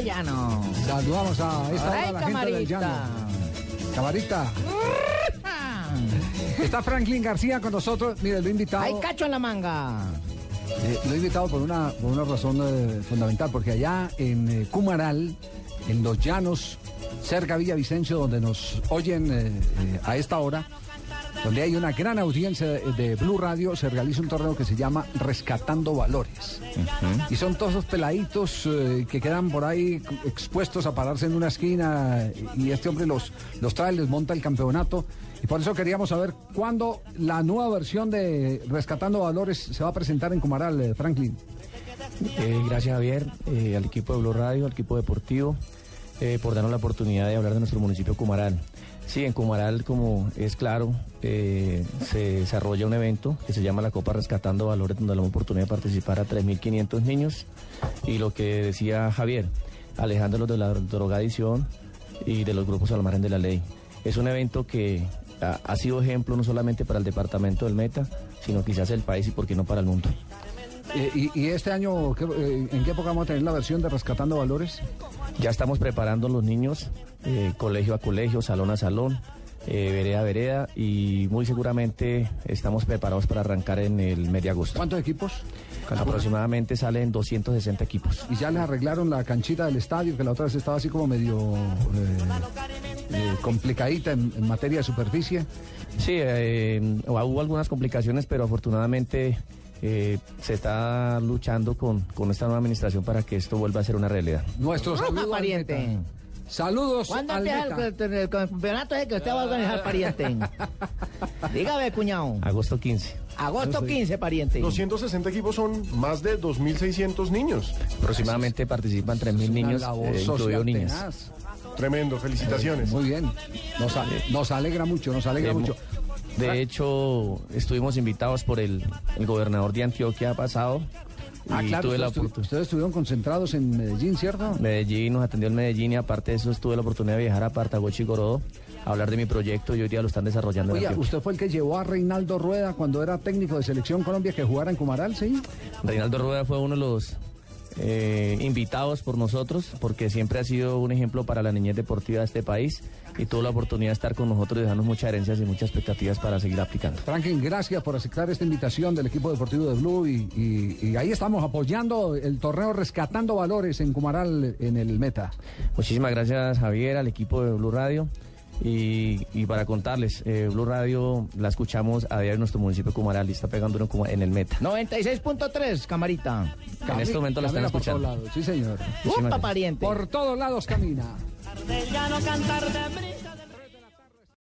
Llano. Saludamos a esta hora a la gente del llano. Camarita. Está Franklin García con nosotros. Mire, lo he invitado. Hay cacho en la manga. eh, lo he invitado por una, por una razón eh, fundamental, porque allá en eh, Cumaral, en los llanos, cerca de Villavicencio, donde nos oyen eh, a esta hora, donde hay una gran audiencia de, Blue Radio, se realiza un torneo que se llama Rescatando Valores. Y son todos esos peladitos eh, que quedan por ahí expuestos a pararse en una esquina y este hombre los, los trae, les monta el campeonato. Y por eso queríamos saber cuándo la nueva versión de Rescatando Valores se va a presentar en Cumaral, eh, Franklin. Eh, gracias Javier, eh, al equipo de Blue Radio, al equipo deportivo, eh, por darnos la oportunidad de hablar de nuestro municipio Cumaral. Sí, en Cumaral, como es claro, eh, se desarrolla un evento que se llama la Copa Rescatando Valores, donde damos oportunidad de participar a 3.500 niños. Y lo que decía Javier, alejándolos de la drogadicción y de los grupos al margen de la ley. Es un evento que ha, ha sido ejemplo no solamente para el departamento del Meta, sino quizás el país y por qué no para el mundo. Eh, y, y este año, ¿qué- eh, ¿en qué época vamos a tener la versión de Rescatando Valores? Ya estamos preparando los niños, eh, colegio a colegio, salón a salón, vereda a vereda y muy seguramente estamos preparados para arrancar en el de agosto. ¿Cuántos equipos? Aproximadamente salen 260 equipos. Y ya les arreglaron la canchita del estadio, que la otra vez estaba así como medio complicadita en, en materia de superficie. Sí, hubo algunas complicaciones, pero afortunadamente eh, se está luchando con, con esta nueva administración para que esto vuelva a ser una realidad. Nuestro saludo al pariente. Saludos ¿Cuándo al empieza Meta. el, el- el campeonato que usted va a organizar, pariente? Dígame, cuñado. Agosto 15. Agosto 15, pariente. 260 equipos son más de 2.600 niños. Aproximadamente participan 3.000 Una niños, eh, incluidos niñas. Tremendo, felicitaciones. Muy bien. Nos, nos alegra mucho, nos alegra Eh, mucho. De hecho, estuvimos invitados por el, el gobernador de Antioquia pasado. Ah, y claro, tuve la ustedes, estu- oportunidad. ustedes estuvieron concentrados en Medellín, ¿cierto? Medellín nos atendió en Medellín y aparte de eso tuve la oportunidad de viajar a Partagochi y Gorodó a hablar de mi proyecto y hoy día lo están desarrollando Oye, usted fue el que llevó a Reinaldo Rueda cuando era técnico de Selección Colombia que jugara en Cumaral, ¿sí? Reinaldo Rueda fue uno de los eh, invitados por nosotros porque siempre ha sido un ejemplo para la niñez deportiva de este país y tuvo la oportunidad de estar con nosotros y dejarnos muchas herencias y muchas expectativas para seguir aplicando. Franklin, gracias por aceptar esta invitación del equipo deportivo de Blue y, y- y ahí estamos apoyando el torneo Rescatando Valores en Cumaral en el Meta. Muchísimas gracias Javier, al equipo de Blue Radio. Y, y para contarles, eh, Blue Radio la escuchamos a diario en nuestro municipio de Cumaral y está pegando uno como en el meta. 96.3, camarita. En este momento la están Camina por todos escuchando. lados, Sí, señor. Upa, pariente. Por todos lados camina. Llano cantar de brillo.